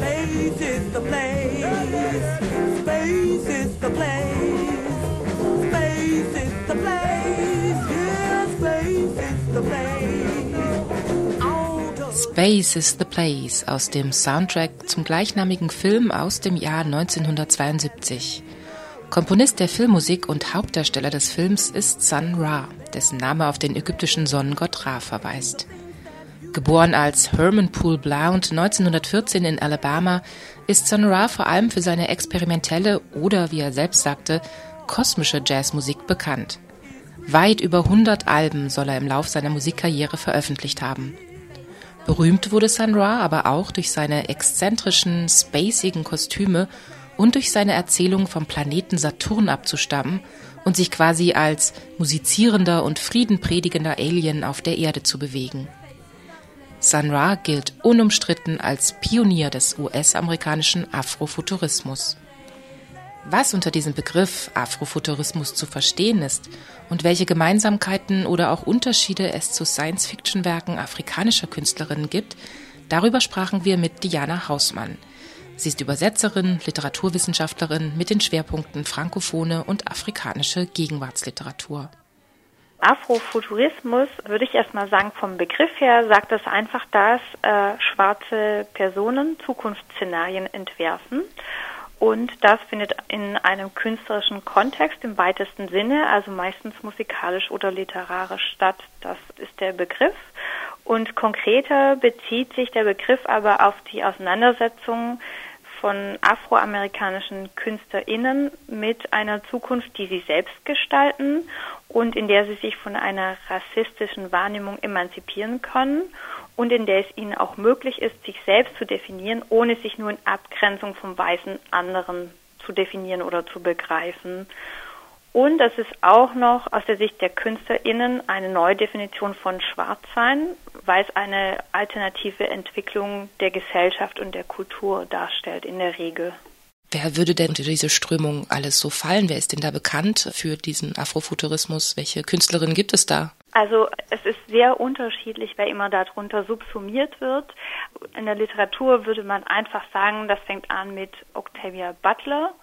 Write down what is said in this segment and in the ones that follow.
Space is the place. Space is the place. Space is the place. Yeah, space is the place. Space is the Place aus dem Soundtrack zum gleichnamigen Film aus dem Jahr 1972. Komponist der Filmmusik und Hauptdarsteller des Films ist Sun Ra, dessen Name auf den ägyptischen Sonnengott Ra verweist. Geboren als Herman Poole Blount 1914 in Alabama, ist Sun Ra vor allem für seine experimentelle oder, wie er selbst sagte, kosmische Jazzmusik bekannt. Weit über 100 Alben soll er im Lauf seiner Musikkarriere veröffentlicht haben. Berühmt wurde Sun Ra aber auch durch seine exzentrischen, spacigen Kostüme und durch seine Erzählung vom Planeten Saturn abzustammen und sich quasi als musizierender und friedenpredigender Alien auf der Erde zu bewegen. Sun Ra gilt unumstritten als Pionier des US-amerikanischen Afrofuturismus. Was unter diesem Begriff Afrofuturismus zu verstehen ist und welche Gemeinsamkeiten oder auch Unterschiede es zu Science-Fiction-Werken afrikanischer Künstlerinnen gibt, darüber sprachen wir mit Diana Hausmann. Sie ist Übersetzerin, Literaturwissenschaftlerin mit den Schwerpunkten frankophone und afrikanische Gegenwartsliteratur. Afrofuturismus, würde ich erstmal sagen, vom Begriff her sagt es einfach, dass äh, schwarze Personen Zukunftsszenarien entwerfen. Und das findet in einem künstlerischen Kontext im weitesten Sinne, also meistens musikalisch oder literarisch statt. Das ist der Begriff. Und konkreter bezieht sich der Begriff aber auf die Auseinandersetzung von afroamerikanischen KünstlerInnen mit einer Zukunft, die sie selbst gestalten und in der sie sich von einer rassistischen Wahrnehmung emanzipieren können und in der es ihnen auch möglich ist, sich selbst zu definieren, ohne sich nur in Abgrenzung vom weißen anderen zu definieren oder zu begreifen. Und es ist auch noch aus der Sicht der KünstlerInnen eine neue Definition von Schwarzsein, weil es eine alternative Entwicklung der Gesellschaft und der Kultur darstellt in der Regel. Wer würde denn unter diese Strömung alles so fallen? Wer ist denn da bekannt für diesen Afrofuturismus? Welche Künstlerinnen gibt es da? Also es ist sehr unterschiedlich, wer immer darunter subsumiert wird. In der Literatur würde man einfach sagen, das fängt an mit Octavia Butler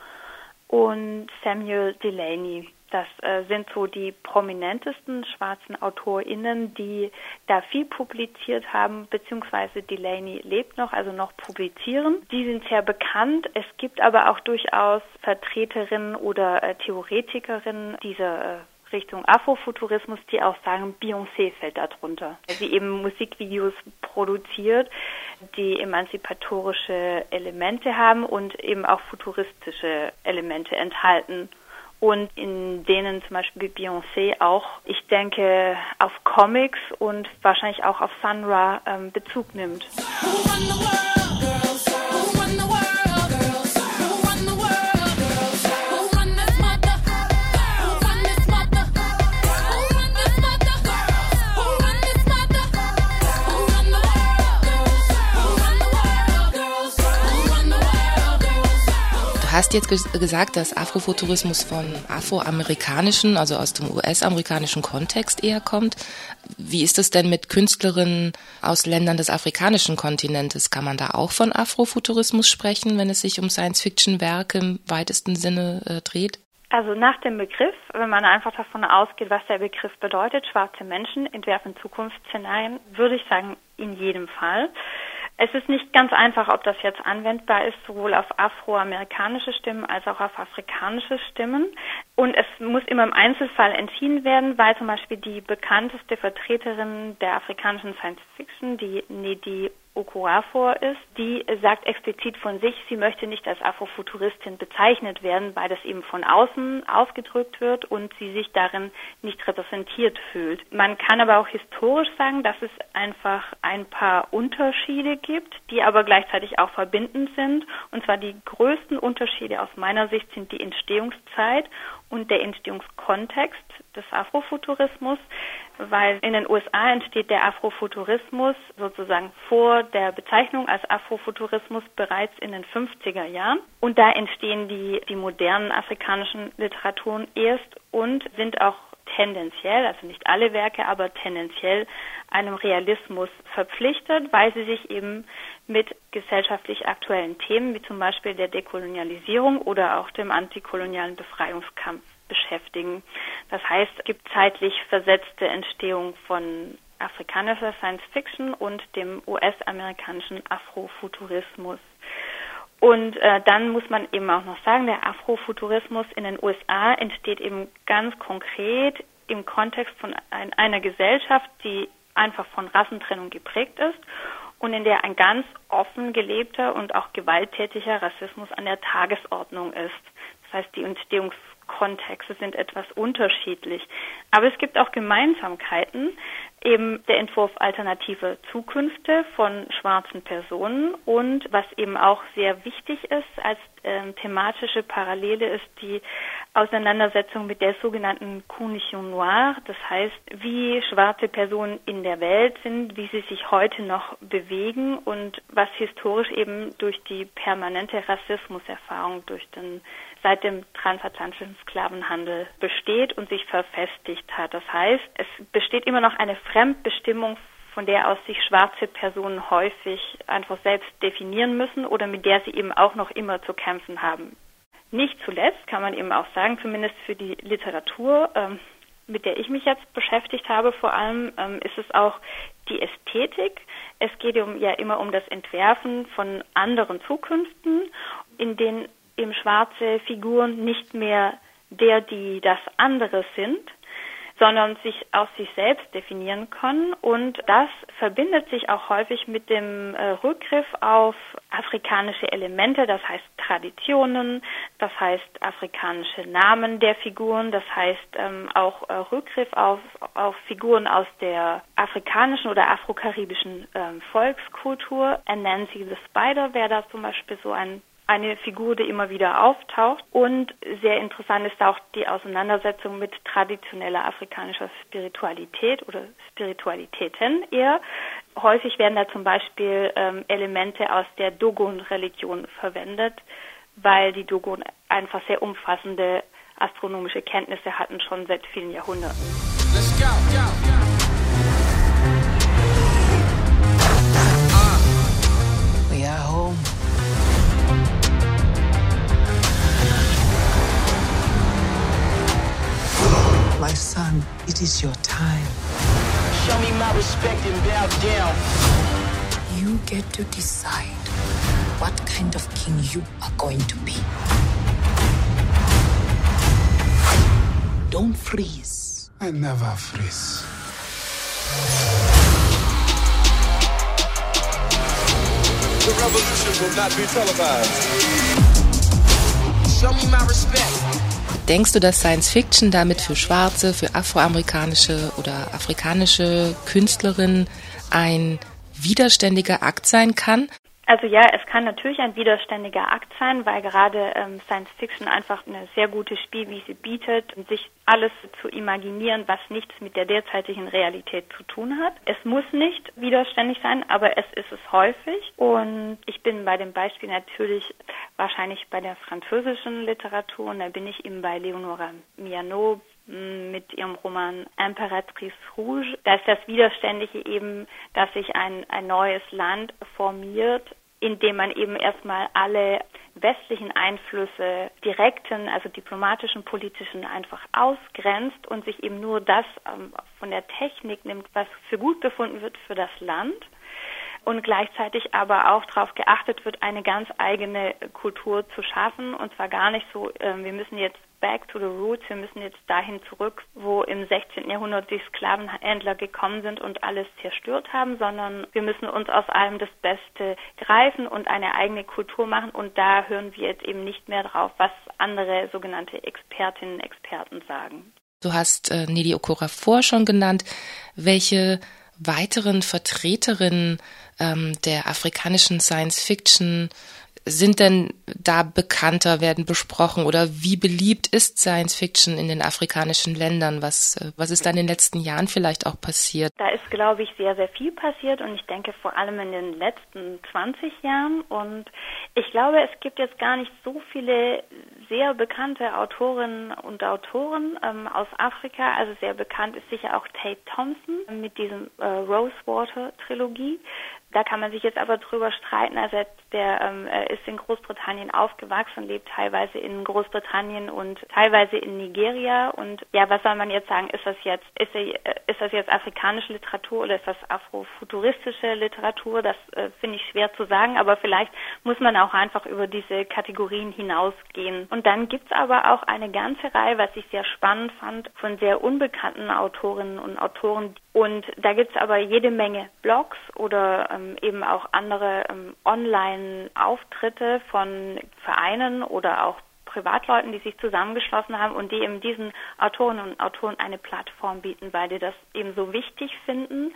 und Samuel Delaney. Das äh, sind so die prominentesten schwarzen AutorInnen, die da viel publiziert haben, beziehungsweise Delaney lebt noch, also noch publizieren. Die sind sehr bekannt. Es gibt aber auch durchaus Vertreterinnen oder äh, Theoretikerinnen dieser äh, Richtung Afrofuturismus, die auch sagen, Beyoncé fällt darunter. Sie eben Musikvideos produziert, die emanzipatorische Elemente haben und eben auch futuristische Elemente enthalten und in denen zum Beispiel Beyoncé auch, ich denke, auf Comics und wahrscheinlich auch auf Sun Ra ähm, Bezug nimmt. Hast jetzt ges gesagt, dass Afrofuturismus von afroamerikanischen, also aus dem US-amerikanischen Kontext eher kommt. Wie ist es denn mit Künstlerinnen aus Ländern des afrikanischen Kontinentes? Kann man da auch von Afrofuturismus sprechen, wenn es sich um Science-Fiction-Werke im weitesten Sinne äh, dreht? Also nach dem Begriff, wenn man einfach davon ausgeht, was der Begriff bedeutet, schwarze Menschen entwerfen Zukunftsszenarien, würde ich sagen, in jedem Fall. Es ist nicht ganz einfach, ob das jetzt anwendbar ist, sowohl auf afroamerikanische Stimmen als auch auf afrikanische Stimmen. Und es muss immer im Einzelfall entschieden werden, weil zum Beispiel die bekannteste Vertreterin der afrikanischen Science Fiction, die Nedi Okorafor ist, die sagt explizit von sich, sie möchte nicht als Afrofuturistin bezeichnet werden, weil das eben von außen ausgedrückt wird und sie sich darin nicht repräsentiert fühlt. Man kann aber auch historisch sagen, dass es einfach ein paar Unterschiede gibt, die aber gleichzeitig auch verbindend sind. Und zwar die größten Unterschiede aus meiner Sicht sind die Entstehungszeit und der Entstehungskontext des Afrofuturismus, weil in den USA entsteht der Afrofuturismus sozusagen vor der Bezeichnung als Afrofuturismus bereits in den 50er Jahren. Und da entstehen die, die modernen afrikanischen Literaturen erst und sind auch tendenziell, also nicht alle Werke, aber tendenziell einem Realismus verpflichtet, weil sie sich eben mit gesellschaftlich aktuellen Themen wie zum Beispiel der Dekolonialisierung oder auch dem antikolonialen Befreiungskampf beschäftigen. Das heißt, es gibt zeitlich versetzte Entstehung von afrikanischer Science Fiction und dem US-amerikanischen Afrofuturismus. Und äh, dann muss man eben auch noch sagen, der Afrofuturismus in den USA entsteht eben ganz konkret im Kontext von ein, einer Gesellschaft, die einfach von Rassentrennung geprägt ist und in der ein ganz offen gelebter und auch gewalttätiger Rassismus an der Tagesordnung ist. Das heißt, die Entstehungskontexte sind etwas unterschiedlich. Aber es gibt auch Gemeinsamkeiten, eben der Entwurf alternative Zukünfte von schwarzen Personen und was eben auch sehr wichtig ist als ähm, thematische Parallele ist die Auseinandersetzung mit der sogenannten Condition Noire, das heißt, wie schwarze Personen in der Welt sind, wie sie sich heute noch bewegen und was historisch eben durch die permanente Rassismuserfahrung durch den seit dem transatlantischen Sklavenhandel besteht und sich verfestigt hat. Das heißt, es besteht immer noch eine Fremdbestimmung von der aus sich schwarze Personen häufig einfach selbst definieren müssen oder mit der sie eben auch noch immer zu kämpfen haben. Nicht zuletzt kann man eben auch sagen, zumindest für die Literatur, ähm, mit der ich mich jetzt beschäftigt habe, vor allem ähm, ist es auch die Ästhetik. Es geht ja immer um das Entwerfen von anderen Zukünften, in denen eben schwarze Figuren nicht mehr der, die das andere sind, sondern sich aus sich selbst definieren können. Und das verbindet sich auch häufig mit dem äh, Rückgriff auf afrikanische Elemente, das heißt Traditionen, das heißt afrikanische Namen der Figuren, das heißt ähm, auch äh, Rückgriff auf, auf Figuren aus der afrikanischen oder afrokaribischen ähm, Volkskultur. Anansi the Spider wäre da zum Beispiel so ein eine Figur, die immer wieder auftaucht. Und sehr interessant ist auch die Auseinandersetzung mit traditioneller afrikanischer Spiritualität oder Spiritualitäten eher. Häufig werden da zum Beispiel ähm, Elemente aus der Dogon-Religion verwendet, weil die Dogon einfach sehr umfassende astronomische Kenntnisse hatten, schon seit vielen Jahrhunderten. Let's go, go, go. It is your time. Show me my respect and bow down. You get to decide what kind of king you are going to be. Don't freeze. I never freeze. The revolution will not be televised. Show me my respect. Denkst du, dass Science Fiction damit für schwarze, für afroamerikanische oder afrikanische Künstlerinnen ein widerständiger Akt sein kann? Also ja, es kann natürlich ein widerständiger Akt sein, weil gerade ähm, Science Fiction einfach eine sehr gute Spielwiese bietet, sich alles zu imaginieren, was nichts mit der derzeitigen Realität zu tun hat. Es muss nicht widerständig sein, aber es ist es häufig. Und ich bin bei dem Beispiel natürlich wahrscheinlich bei der französischen Literatur und da bin ich eben bei Leonora Miano mit ihrem Roman Imperatrice Rouge. Da ist das Widerständige eben, dass sich ein, ein neues Land formiert, in dem man eben erstmal alle westlichen Einflüsse, direkten, also diplomatischen, politischen einfach ausgrenzt und sich eben nur das ähm, von der Technik nimmt, was für gut befunden wird für das Land und gleichzeitig aber auch darauf geachtet wird, eine ganz eigene Kultur zu schaffen und zwar gar nicht so, äh, wir müssen jetzt back to the roots, wir müssen jetzt dahin zurück, wo im 16. Jahrhundert die Sklavenhändler gekommen sind und alles zerstört haben, sondern wir müssen uns aus allem das Beste greifen und eine eigene Kultur machen und da hören wir jetzt eben nicht mehr drauf, was andere sogenannte Expertinnen und Experten sagen. Du hast äh, Nedi Okorafor schon genannt. Welche weiteren Vertreterinnen ähm, der afrikanischen Science Fiction sind denn da bekannter, werden besprochen oder wie beliebt ist Science Fiction in den afrikanischen Ländern? Was, äh, was ist da in den letzten Jahren vielleicht auch passiert? Da ist, glaube ich, sehr, sehr viel passiert und ich denke vor allem in den letzten 20 Jahren und ich glaube, es gibt jetzt gar nicht so viele sehr bekannte Autorinnen und Autoren ähm, aus Afrika. Also sehr bekannt ist sicher auch Tate Thompson mit diesem äh, Rosewater Trilogie. Da kann man sich jetzt aber drüber streiten. Also der ähm, ist in Großbritannien aufgewachsen, lebt teilweise in Großbritannien und teilweise in Nigeria. Und ja, was soll man jetzt sagen? Ist das jetzt ist, er, äh, ist das jetzt afrikanische Literatur oder ist das afrofuturistische Literatur? Das äh, finde ich schwer zu sagen. Aber vielleicht muss man auch einfach über diese Kategorien hinausgehen. Und dann gibt's aber auch eine ganze Reihe, was ich sehr spannend fand, von sehr unbekannten Autorinnen und Autoren. Und da gibt's aber jede Menge Blogs oder ähm, eben auch andere ähm, Online-Auftritte von Vereinen oder auch Privatleuten, die sich zusammengeschlossen haben und die eben diesen Autoren und Autoren eine Plattform bieten, weil die das eben so wichtig finden.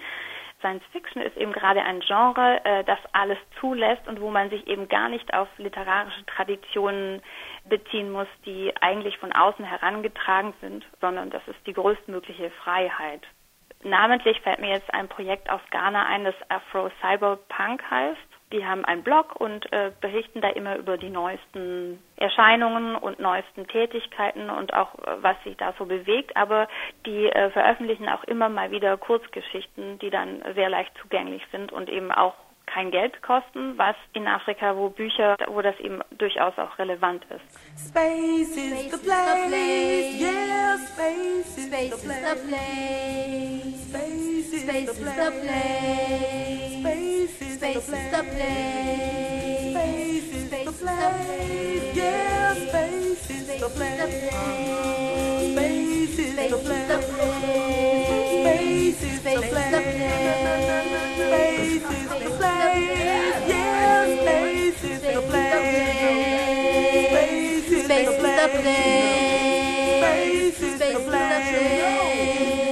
Science Fiction ist eben gerade ein Genre, äh, das alles zulässt und wo man sich eben gar nicht auf literarische Traditionen beziehen muss, die eigentlich von außen herangetragen sind, sondern das ist die größtmögliche Freiheit. Namentlich fällt mir jetzt ein Projekt aus Ghana ein, das Afro Cyberpunk heißt. Die haben einen Blog und äh, berichten da immer über die neuesten Erscheinungen und neuesten Tätigkeiten und auch äh, was sich da so bewegt. Aber die äh, veröffentlichen auch immer mal wieder Kurzgeschichten, die dann sehr leicht zugänglich sind und eben auch kein Geld kosten, was in Afrika, wo Bücher, wo das eben durchaus auch relevant ist. Space is the place, yeah, space is the place. Space is the place. Space is the place. Space is the place. Space is the place, yeah, space is the place. Space is the place. Space is the place. Space is the place, yeah, space is the place. Space is the place. Space is the place.